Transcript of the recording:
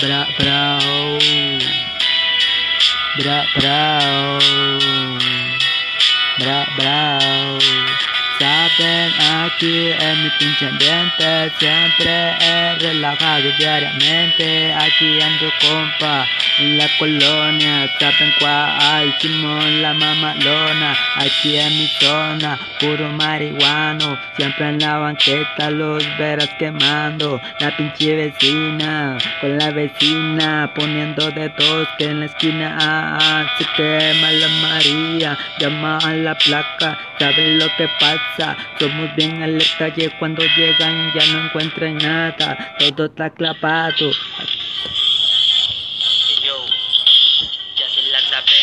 bra brau bra brau bra brau Aquí en mi pinche ambiente Siempre he relajado diariamente. Aquí ando compa en la colonia Saben cuál Simón la mamalona. Aquí en mi zona puro marihuano. Siempre en la banqueta los veras quemando. La pinche vecina con la vecina Poniendo de dos que en la esquina ah, ah, Se quema la María. Llama a la placa ¿Saben lo que pasa? Somos bien alerta y cuando llegan ya no encuentran nada, todo está clavado.